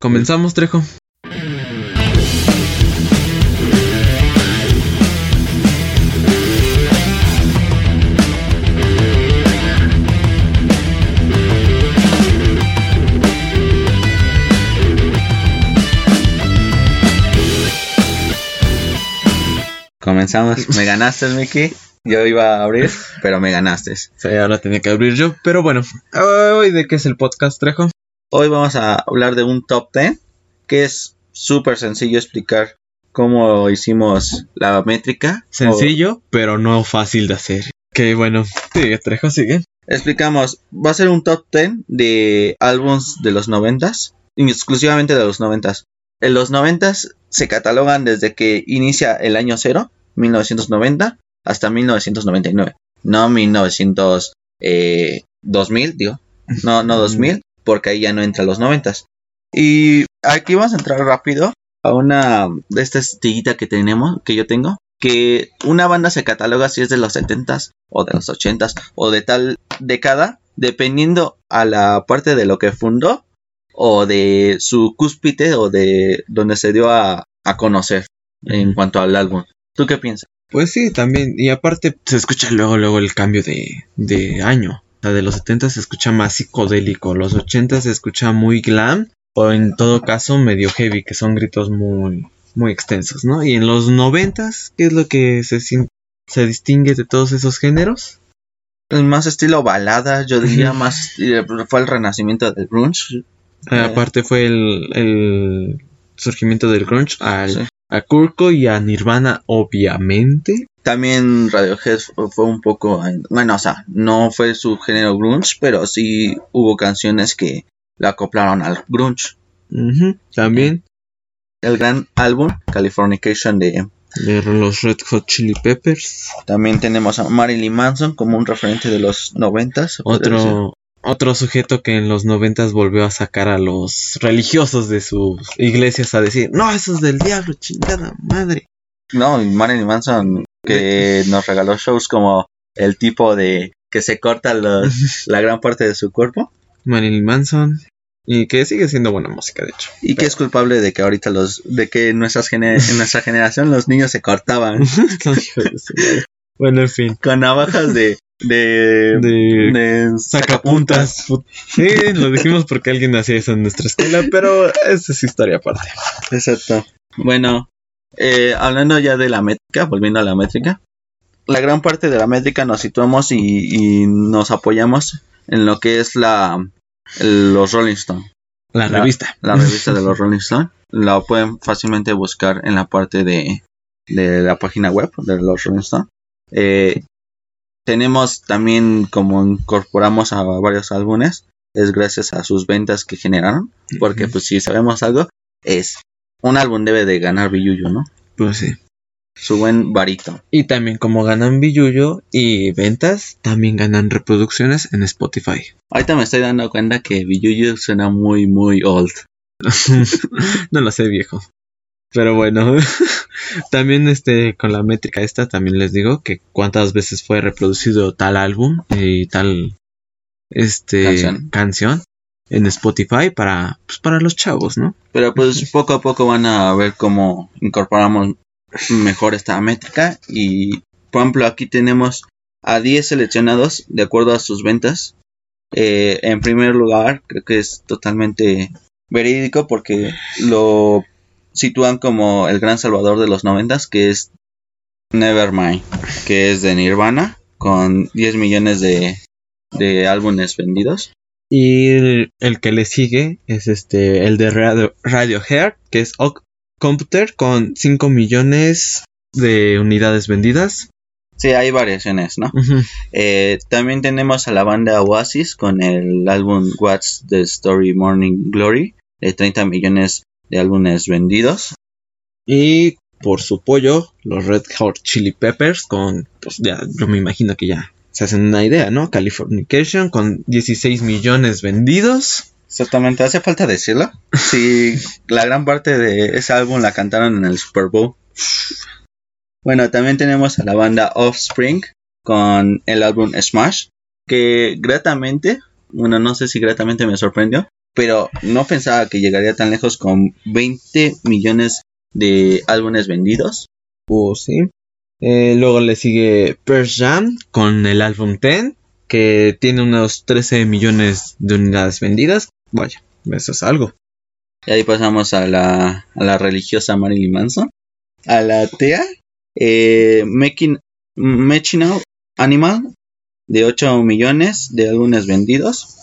Comenzamos, Trejo. Comenzamos. Me ganaste, Mickey. Yo iba a abrir, pero me ganaste. Sí, ahora tenía que abrir yo. Pero bueno, hoy de qué es el podcast, Trejo. Hoy vamos a hablar de un top 10 que es súper sencillo explicar cómo hicimos la métrica. Sencillo, pero no fácil de hacer. Que bueno, sigue, Trejo, sigue. Explicamos, va a ser un top 10 de álbums de los 90s, exclusivamente de los 90s. En los 90s se catalogan desde que inicia el año cero, 1990, hasta 1999. No 1900, eh, 2000, digo. No, no 2000, porque ahí ya no entra los 90. Y aquí vamos a entrar rápido a una de estas estillita que tenemos, que yo tengo, que una banda se cataloga si es de los 70s o de los 80s o de tal década, dependiendo a la parte de lo que fundó o de su cúspide o de donde se dio a, a conocer en cuanto al álbum. ¿Tú qué piensas? Pues sí, también. Y aparte se escucha luego, luego el cambio de, de año. De los 70 se escucha más psicodélico, los 80 se escucha muy glam o en todo caso medio heavy, que son gritos muy, muy extensos, ¿no? Y en los 90 ¿qué es lo que se, se distingue de todos esos géneros? Más estilo balada, yo diría más eh, fue el renacimiento del grunge. Eh, aparte fue el, el, surgimiento del grunge al, a Kurko y a Nirvana, obviamente. También Radiohead fue un poco, bueno, o sea, no fue su género grunge, pero sí hubo canciones que la acoplaron al grunge. También. El gran álbum Californication de, de los Red Hot Chili Peppers. También tenemos a Marilyn Manson como un referente de los noventas. Otro, otro sujeto que en los noventas volvió a sacar a los religiosos de sus iglesias a decir, no, eso es del diablo, chingada madre. No, Marilyn Manson que nos regaló shows como el tipo de que se corta los, la gran parte de su cuerpo. Marilyn Manson. Y que sigue siendo buena música, de hecho. Y que es culpable de que ahorita los, de que en, nuestras en nuestra generación los niños se cortaban. bueno, en fin. Con navajas de, de, de, de sacapuntas. Sí, lo dijimos porque alguien hacía eso en nuestra escuela, pero esa es historia aparte. Exacto. Bueno, eh, hablando ya de la métrica, volviendo a la métrica, la gran parte de la métrica nos situamos y, y nos apoyamos en lo que es la los Rolling Stone. La, la revista. La revista de los Rolling Stone. La pueden fácilmente buscar en la parte de, de la página web de los Rolling Stone. Eh, tenemos también como incorporamos a varios álbumes es gracias a sus ventas que generaron porque pues si sabemos algo es un álbum debe de ganar billuyo no pues sí. Su buen varito. Y también como ganan billuyo y ventas también ganan reproducciones en Spotify. Ahorita me estoy dando cuenta que billuyo suena muy muy old. No lo sé viejo. Pero bueno, también este con la métrica esta también les digo que cuántas veces fue reproducido tal álbum y tal este Canción. canción en Spotify para pues, para los chavos, ¿no? Pero pues poco a poco van a ver cómo incorporamos mejor esta métrica y por ejemplo aquí tenemos a 10 seleccionados de acuerdo a sus ventas. Eh, en primer lugar, creo que es totalmente verídico porque lo sitúan como el gran salvador de los noventas, que es Nevermind, que es de Nirvana, con 10 millones de, de álbumes vendidos. Y el, el, que le sigue es este el de Radio, Radiohead, que es Oak Computer, con 5 millones de unidades vendidas. Sí, hay variaciones, ¿no? Uh -huh. eh, también tenemos a la banda Oasis con el álbum What's the Story Morning Glory, de 30 millones de álbumes vendidos. Y por su pollo, los Red Hot Chili Peppers con, pues ya, yo me imagino que ya se hacen una idea, ¿no? Californication con 16 millones vendidos. Exactamente, hace falta decirlo. Sí, la gran parte de ese álbum la cantaron en el Super Bowl. Bueno, también tenemos a la banda Offspring con el álbum Smash, que gratamente, bueno, no sé si gratamente me sorprendió, pero no pensaba que llegaría tan lejos con 20 millones de álbumes vendidos. Uh, sí. Eh, luego le sigue Pearl Jam con el álbum Ten, que tiene unos 13 millones de unidades vendidas. Vaya, eso es algo. Y ahí pasamos a la, a la religiosa Marilyn Manson. A la atea, eh, Making, Machino Animal, de 8 millones de álbumes vendidos.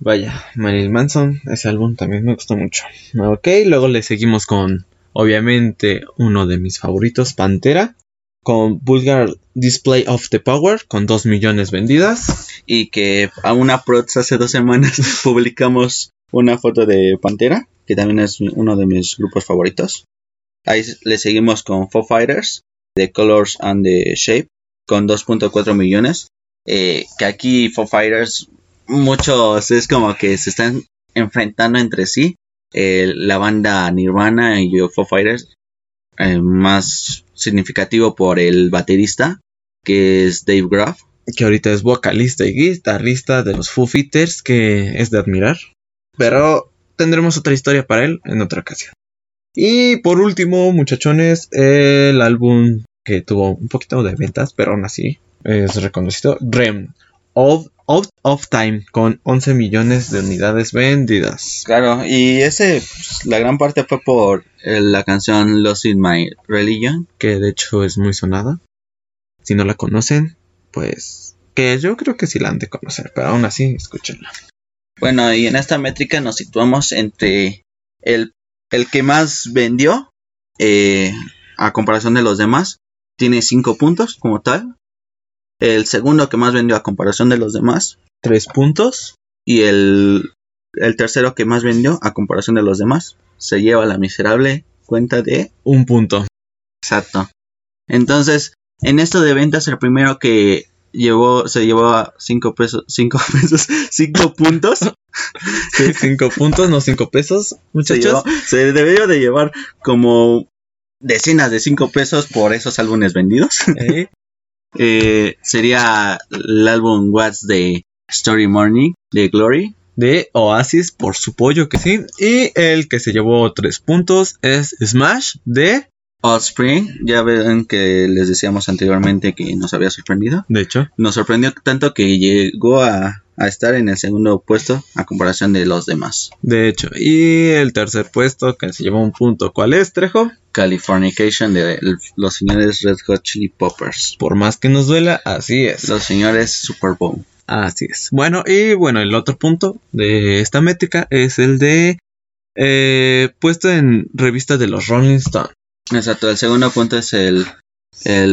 Vaya, Marilyn Manson, ese álbum también me gustó mucho. Ok, luego le seguimos con, obviamente, uno de mis favoritos, Pantera, con Vulgar Display of the Power, con 2 millones vendidas. Y que a una prox hace dos semanas publicamos una foto de Pantera, que también es uno de mis grupos favoritos. Ahí le seguimos con Foo Fighters, The Colors and the Shape, con 2.4 millones. Eh, que aquí Foo Fighters, muchos es como que se están enfrentando entre sí. Eh, la banda Nirvana y Foo Fighters, eh, más significativo por el baterista, que es Dave Graff. Que ahorita es vocalista y guitarrista de los Foo Fighters, que es de admirar. Pero tendremos otra historia para él en otra ocasión. Y por último, muchachones, el álbum que tuvo un poquito de ventas, pero aún así es reconocido, Rem, Out, of Time, con 11 millones de unidades vendidas. Claro, y ese, pues, la gran parte fue por eh, la canción Lost in My Religion. Que de hecho es muy sonada. Si no la conocen, pues que yo creo que sí la han de conocer, pero aún así, escúchenla. Bueno, y en esta métrica nos situamos entre el, el que más vendió eh, a comparación de los demás. Tiene 5 puntos como tal. El segundo que más vendió a comparación de los demás. 3 puntos. Y el, el tercero que más vendió a comparación de los demás. Se lleva la miserable cuenta de un punto. Exacto. Entonces, en esto de ventas, el primero que llevó, se llevó 5 pesos, 5 pesos, 5 puntos. sí, 5 puntos, no 5 pesos, muchachos. Se, debió de llevar como decenas de 5 pesos por esos álbumes vendidos. Eh, sería el álbum What's the Story Morning de Glory. De Oasis, por su pollo que sí. Y el que se llevó 3 puntos es Smash de Offspring, ya ven que les decíamos anteriormente que nos había sorprendido. De hecho, nos sorprendió tanto que llegó a, estar en el segundo puesto a comparación de los demás. De hecho, y el tercer puesto que se llevó un punto, ¿cuál es, Trejo? Californication de los señores Red Hot Chili Poppers. Por más que nos duela, así es. Los señores Super Bowl. Así es. Bueno, y bueno, el otro punto de esta métrica es el de eh, puesto en revista de los Rolling Stones. Exacto, el segundo punto es el,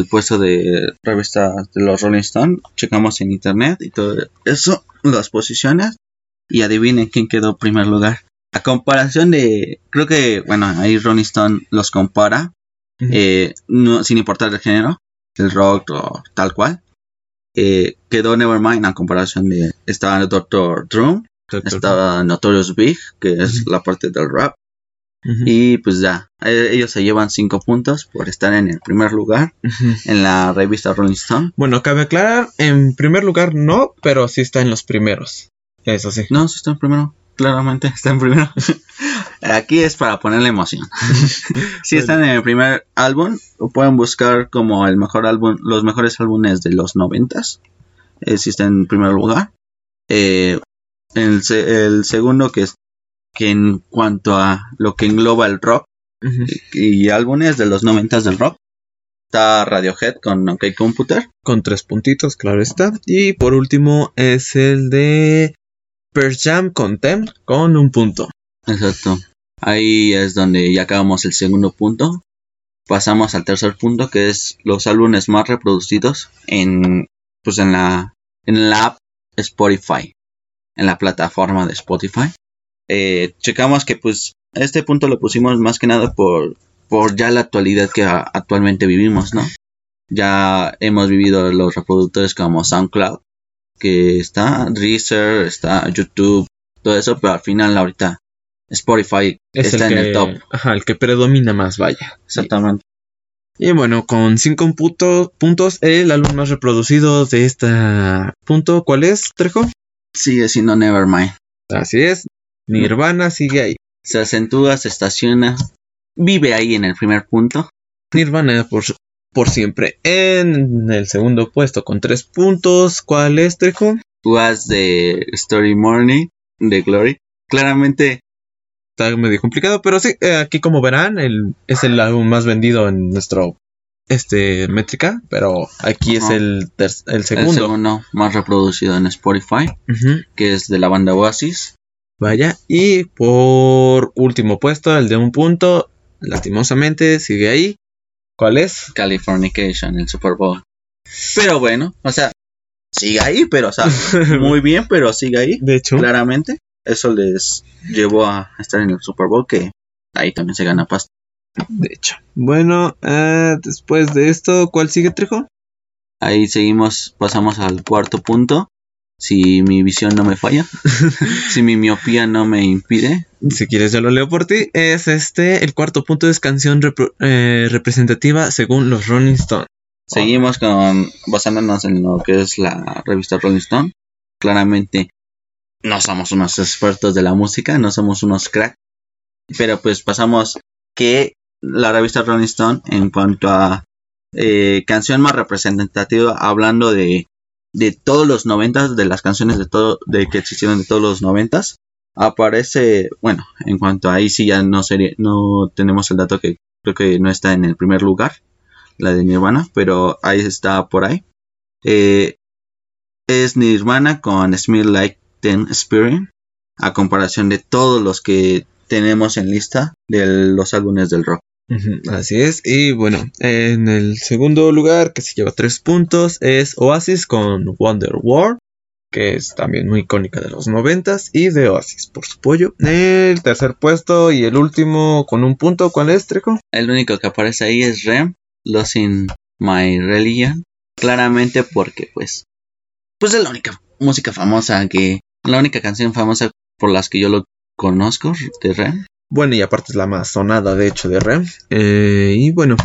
puesto de revista de los Rolling Stones. Checamos en internet y todo eso, las posiciones. Y adivinen quién quedó primer lugar. A comparación de, creo que, bueno, ahí Rolling Stone los compara, eh, no, sin importar el género, el rock o tal cual. Eh, quedó Nevermind a comparación de, estaba el Doctor Drum, estaba Notorious Big, que es la parte del rap, y pues ya, e, ellos se llevan 5 puntos por estar en el primer lugar en la revista Rolling Stone. Bueno, cabe aclarar, en primer lugar no, pero sí está en los primeros. Eso sí. No, sí está en primero. Claramente está en primero. Aquí es para ponerle emoción. si están en el primer álbum, pueden buscar como el mejor álbum, los mejores álbumes de los noventas. Eh, si está en primer lugar. Eh, el, el, segundo que es que en cuanto a lo que engloba el rock y, álbumes de los noventas del rock, está Radiohead con OK Computer. Con tres puntitos, claro está. Y por último es el de Pearl Jam con Tem con un punto. Exacto. Ahí es donde ya acabamos el segundo punto. Pasamos al tercer punto que es los álbumes más reproducidos en pues en la en la app Spotify, en la plataforma de Spotify eh, checamos que pues este punto lo pusimos más que nada por, por ya la actualidad que actualmente vivimos, ¿no? Ya hemos vivido los reproductores como SoundCloud, que está Deezer, está YouTube, todo eso, pero al final ahorita Spotify está en el top. Ajá, el que predomina más, vaya. Exactamente. Y bueno, con 5 puntos, el álbum más reproducido de este punto, ¿cuál es, Trejo? Sigue siendo Nevermind. Así es, Nirvana sigue ahí. Se acentúa, se estaciona, vive ahí en el primer punto. Nirvana por, por siempre. En el segundo puesto con tres puntos. ¿Cuál es, Trejo? Was de Story Morning de Glory. Claramente Está medio complicado, pero sí, eh, aquí como verán, el, es el álbum más vendido en nuestro este métrica, pero aquí es Ajá. el, ter- el el segundo. segundo más reproducido en Spotify, que es de la banda Oasis. Vaya, y por último puesto, el de un punto, lastimosamente, sigue ahí. ¿Cuál es? Californication, el Super Bowl. Pero bueno, o sea, sigue ahí, pero o sea, muy bien, pero sigue ahí, De hecho, claramente. Eso les llevó a estar en el Super Bowl, que ahí también se gana pasta. de hecho. Bueno, eh, después de esto, ¿cuál sigue, Trejo? Ahí seguimos, pasamos al cuarto punto. Si mi visión no me falla, si mi miopía no me impide, Si quieres, yo lo leo por ti. Es este, el cuarto punto es canción eh, representativa según los Rolling Stones. seguimos con basándonos en lo que es la revista Rolling Stone. Claramente no somos unos expertos de la música, no somos unos crack, pero pues pasamos que la revista Rolling Stone en cuanto a eh, canción más representativa, hablando de, de todos los noventas, de las canciones de todo, de que existieron de todos los noventas, aparece, bueno, en cuanto a ahí sí ya no sería, no tenemos el dato que creo que no está en el primer lugar, la de Nirvana, pero ahí está por ahí. Eh, es Nirvana con Smell Like Teen Spirit, a comparación de todos los que tenemos en lista de los álbumes del rock. Así es. Y bueno, en el segundo lugar, que se lleva tres puntos, es Oasis con Wonder War, que es también muy icónica de los noventas, y de Oasis por su pollo. El tercer puesto y el último con un punto, ¿cuál es, Treco? El único que aparece ahí es Rem, Losing My Religion, claramente porque pues, pues es la única música famosa que, la única canción famosa por las que yo lo conozco de Rem. Bueno, y aparte es la más sonada, de hecho, de Rem. Eh, y bueno,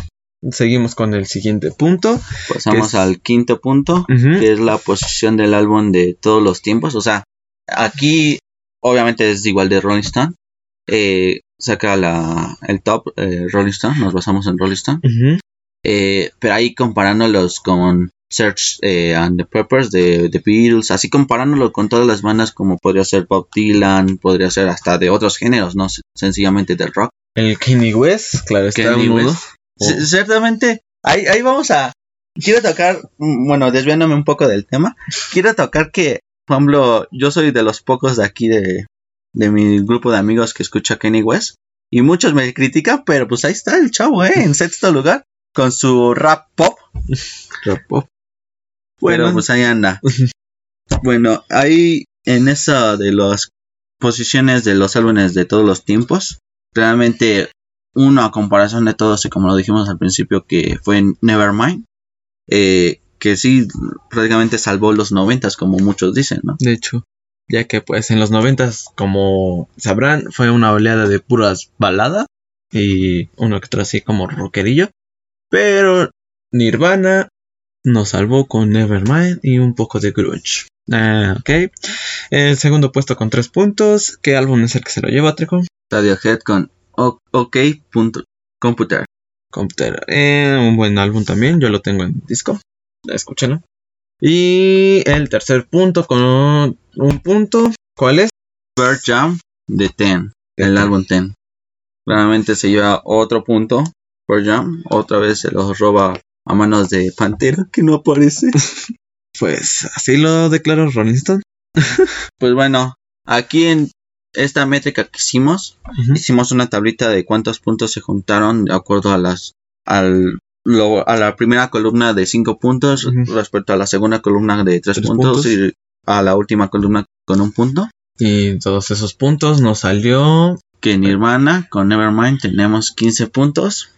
seguimos con el siguiente punto. Pasamos es- al quinto punto, que es la posición del álbum de todos los tiempos. O sea, aquí obviamente es igual de Rolling Stone. Eh, saca la, el top eh, Rolling Stone, nos basamos en Rolling Stone. Eh, pero ahí comparándolos con Search eh, and the Peppers de The Beatles, así comparándolo con todas las bandas como podría ser Bob Dylan, podría ser hasta de otros géneros, no sencillamente del rock. El Kenny West, claro, está uno. West. C- Ciertamente, ahí, ahí vamos a... Quiero tocar, mm, bueno, desviándome un poco del tema, quiero tocar que, por ejemplo, yo soy de los pocos de aquí de, de mi grupo de amigos que escucha Kenny West, y muchos me critican, pero pues ahí está el chavo, ¿eh? En sexto lugar, con su rap pop, Pop. Bueno, pues ahí anda. bueno, ahí en esa de las posiciones de los álbumes de todos los tiempos, realmente uno a comparación de todos, y como lo dijimos al principio, que fue Nevermind, eh, que sí prácticamente salvó los noventas, como muchos dicen, ¿no? De hecho, ya que pues en los noventas, como sabrán, fue una oleada de puras baladas y uno que otro así como rockerillo. Pero Nirvana nos salvó con Nevermind y un poco de grunge. Ah, ok. El segundo puesto con tres puntos. ¿Qué álbum es el que se lo lleva, Trejo? Radiohead con O- OK. punto Computer. Computer. Eh, un buen álbum también. Yo lo tengo en disco. Escúchenlo. Y el tercer punto con un punto. ¿Cuál es? Bird Jam de Ten, el álbum Ten. Claramente se lleva otro punto. Bird Jam, otra vez se los roba a manos de Pantera, que no aparece. Pues así lo declaró Rolling Stone. Pues bueno, aquí en esta métrica que hicimos, hicimos una tablita de cuántos puntos se juntaron de acuerdo a las al lo- a la primera columna de 5 puntos respecto a la segunda columna de 3 Tres puntos, puntos. y a la última columna con un punto. Y todos esos puntos nos salió. Que Nirvana con Nevermind tenemos 15 puntos.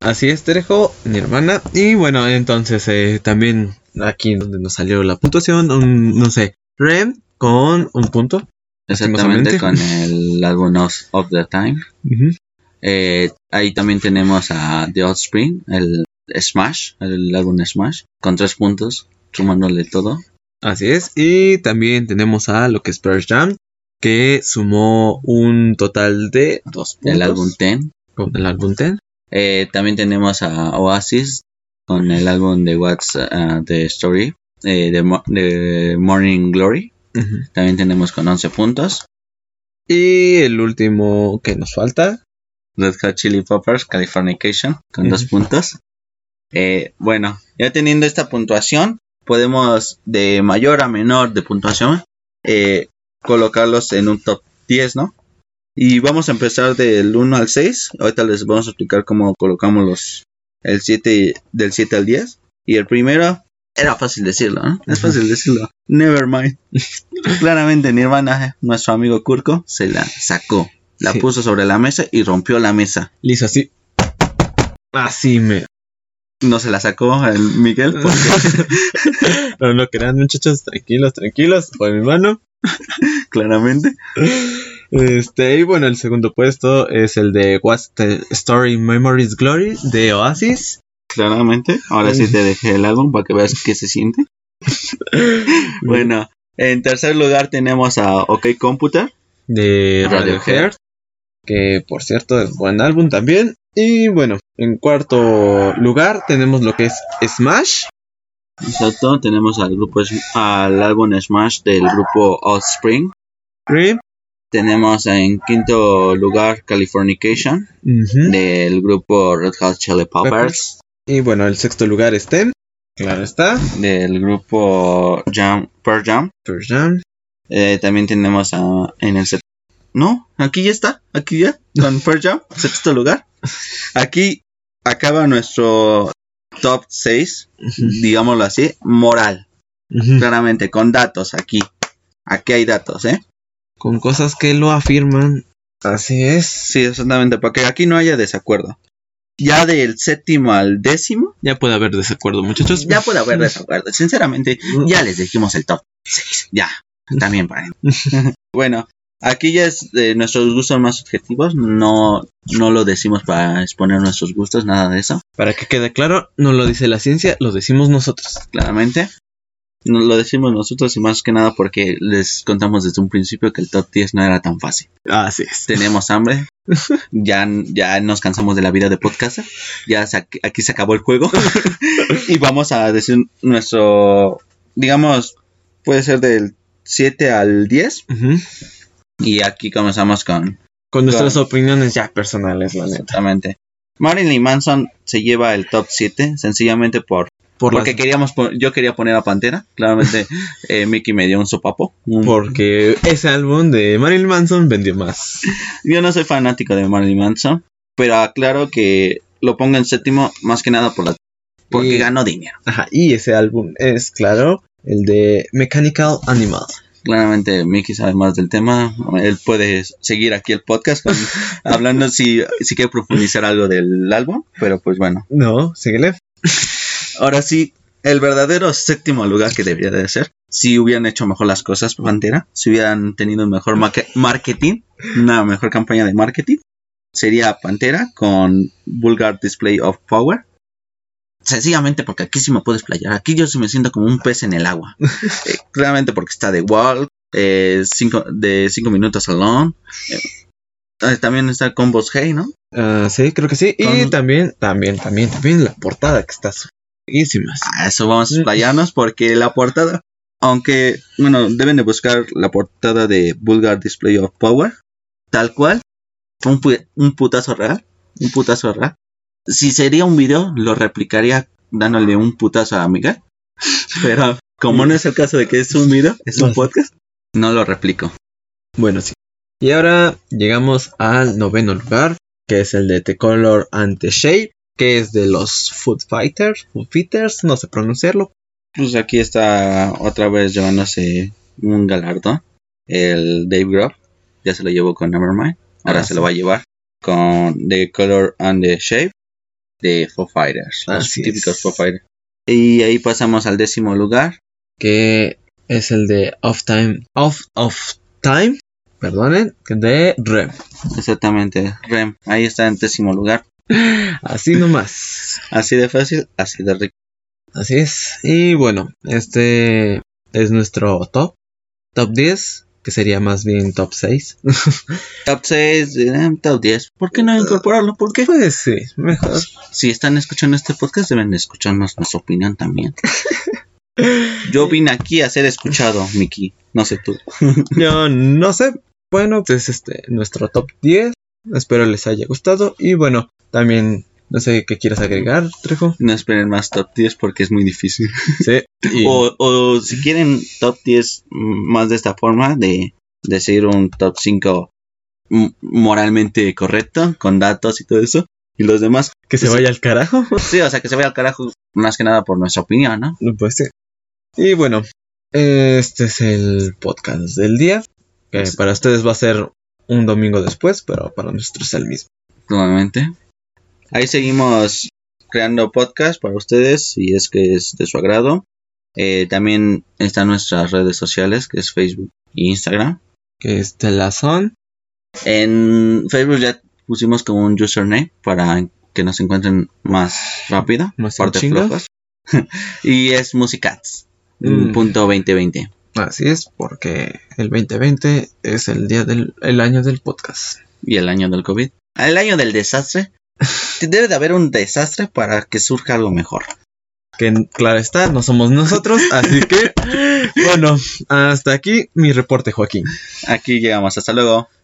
Así es, Terejo, Nirvana. Y bueno, entonces eh, también aquí donde nos salió la puntuación, un, no sé, Rem con un punto. Exactamente con el álbum of, the Time. Eh, ahí también tenemos a The Offspring, el Smash, el álbum Smash, con 3 puntos, sumándole todo. Así es. Y también tenemos a lo que es Pearl Jam, que sumó un total de dos puntos. El álbum Ten. Con el álbum Ten. Eh, también tenemos a Oasis con el álbum de What's uh, the Story eh, de, Mo- de Morning Glory. También tenemos con 11 puntos. Y el último que nos falta. Red Hot Chili Peppers, Californication, con dos puntos. Eh, bueno, ya teniendo esta puntuación, podemos de mayor a menor de puntuación eh, colocarlos en un top 10, ¿no? Y vamos a empezar del 1 al 6. Ahorita les vamos a explicar cómo colocamos los el 7 del 7 al 10. Y el primero era fácil decirlo, ¿no? Es fácil decirlo. Nevermind. Claramente Nirvana, nuestro amigo Kurko, se la sacó. La Sí. puso sobre la mesa y rompió la mesa. Hizo así. Así me. No se la sacó el Miguel porque No, no crean, muchachos. Tranquilos, tranquilos. Fue mi mano. claramente. Este, y bueno, el segundo puesto es el de What's the Story Memories Glory de Oasis. Claramente. Ahora sí te dejé el álbum para que veas qué se siente. Bueno, en tercer lugar tenemos a OK Computer. de Radiohead. Que por cierto es buen álbum también. Y bueno, en cuarto lugar tenemos lo que es Smash, Exacto. Tenemos al grupo al álbum Smash del grupo Offspring. Tenemos en quinto lugar Californication del grupo Red Hot Chili Peppers. Peppers. y bueno, el sexto lugar es Tem, claro está, Del grupo Jam, Pearl Jam. Pearl Jam, Eh, también tenemos a, en el No, aquí ya está, aquí ya, con Pearl Jam, sexto lugar. Aquí acaba nuestro top 6, ujú, digámoslo así, moral, claramente, con datos aquí. Aquí hay datos, ¿eh? Con cosas que lo afirman. Así es. Sí, exactamente, para que aquí no haya desacuerdo. Ya del séptimo al décimo, Ya puede haber desacuerdo, muchachos. ya puede haber desacuerdo. Sinceramente, ya les dijimos el top 6, ya, también para Bueno, aquí ya es de nuestros gustos más subjetivos, no, no lo decimos para exponer nuestros gustos, nada de eso, Para que quede claro, no lo dice la ciencia, lo decimos nosotros. claramente. No lo decimos nosotros y más que nada porque les contamos desde un principio que el top 10 no era tan fácil. Así es. Tenemos hambre, ya, ya nos cansamos de la vida de podcast, ya se aquí se acabó el juego y vamos a decir nuestro, digamos, puede ser del 7 al 10 Ujú. y aquí comenzamos con Con nuestras opiniones ya personales, la neta. Exactamente. Marilyn Manson se lleva el top 7 sencillamente por Por porque las- queríamos yo quería poner a Pantera. Claramente eh, Mickey me dio un sopapo. Un- Porque ese álbum de Marilyn Manson vendió más. Yo no soy fanático de Marilyn Manson, pero aclaro que lo pongo en séptimo más que nada por la porque Y- ganó dinero. Ajá, y ese álbum es, claro, el de Mechanical Animal. Claramente Mickey sabe más del tema. Él puede seguir aquí el podcast con- hablando si, si quiere profundizar algo del álbum, pero pues bueno. No, síguele. Ahora sí, el verdadero séptimo lugar que debería de ser, si hubieran hecho mejor las cosas, Pantera, si hubieran tenido un mejor marketing, una mejor campaña de marketing, sería Pantera con Vulgar Display of Power. Sencillamente porque aquí sí me puedes playar, aquí yo sí me siento como un pez en el agua. Eh, claramente porque está de Wall, eh, cinco, de 5 minutos alone. Eh, eh, también está con Boss Hey, ¿no? Ah, sí, creo que sí. Y también, también, también, también la portada que está buenísima. A eso vamos a explayarnos porque la portada, aunque, bueno, deben de buscar la portada de Vulgar Display of Power, tal cual, fue un, pu- un putazo real, un putazo real. Si sería un video, lo replicaría dándole un putazo a Miguel, pero como no es el caso de que es un video, es un podcast, no lo replico. Bueno, sí. Y ahora llegamos al noveno lugar, que es el de The Color and the Shape, que es de los Food Fighters, Food Fighters, no sé pronunciarlo. Pues aquí está otra vez llevándose un galardón, el Dave Grohl, ya se lo llevó con Nevermind. Ahora Ah, se sí. lo va a llevar con The Color and the Shape de Foo Fighters. Los típicos es. Foo Fighters. Y ahí pasamos al décimo lugar. que es el de Off Time, Off of Time, perdonen, de Rem. Exactamente, Rem. Ahí está en décimo lugar. Así nomás. Así de fácil, así de rico. Así es. Y bueno, este es nuestro top. Top 10 que sería más bien top 6. Top 6, eh, top 10. ¿Por qué no incorporarlo? ¿Por qué? pues sí, mejor. Si están escuchando este podcast, deben de escucharnos nuestra opinión también. Yo vine aquí a ser escuchado, Miki. No sé tú. Yo no sé. Bueno, pues este, nuestro top 10. Espero les haya gustado. Y bueno, también no sé qué quieras agregar, Trejo. No esperen más top 10 porque es muy difícil. Sí. y- O, o si quieren top 10 más de esta forma, de decir un top 5 m- moralmente correcto, con datos y todo eso. Y los demás, que se pues- vaya al carajo. sí, o sea, que se vaya al carajo más que nada por nuestra opinión, ¿no? Pues sí. Y bueno, este es el podcast del día. Que Sí. para ustedes va a ser un domingo después, pero para nosotros es el mismo. Nuevamente. Ahí seguimos creando podcast para ustedes, si es que es de su agrado. Eh, también están nuestras redes sociales, que es Facebook e Instagram. Que es Telazón. En Facebook ya pusimos como un username para que nos encuentren más rápido. Más en parte chinga. flojas. y es Musicats. Mm. Punto 2020. Así es, porque el 2020 es el día del el año del podcast. Y el año del COVID. El año del desastre. Debe de haber un desastre para que surja algo mejor. Que claro está, no somos nosotros, así que bueno, hasta aquí mi reporte, Joaquín. Aquí llegamos. Hasta luego.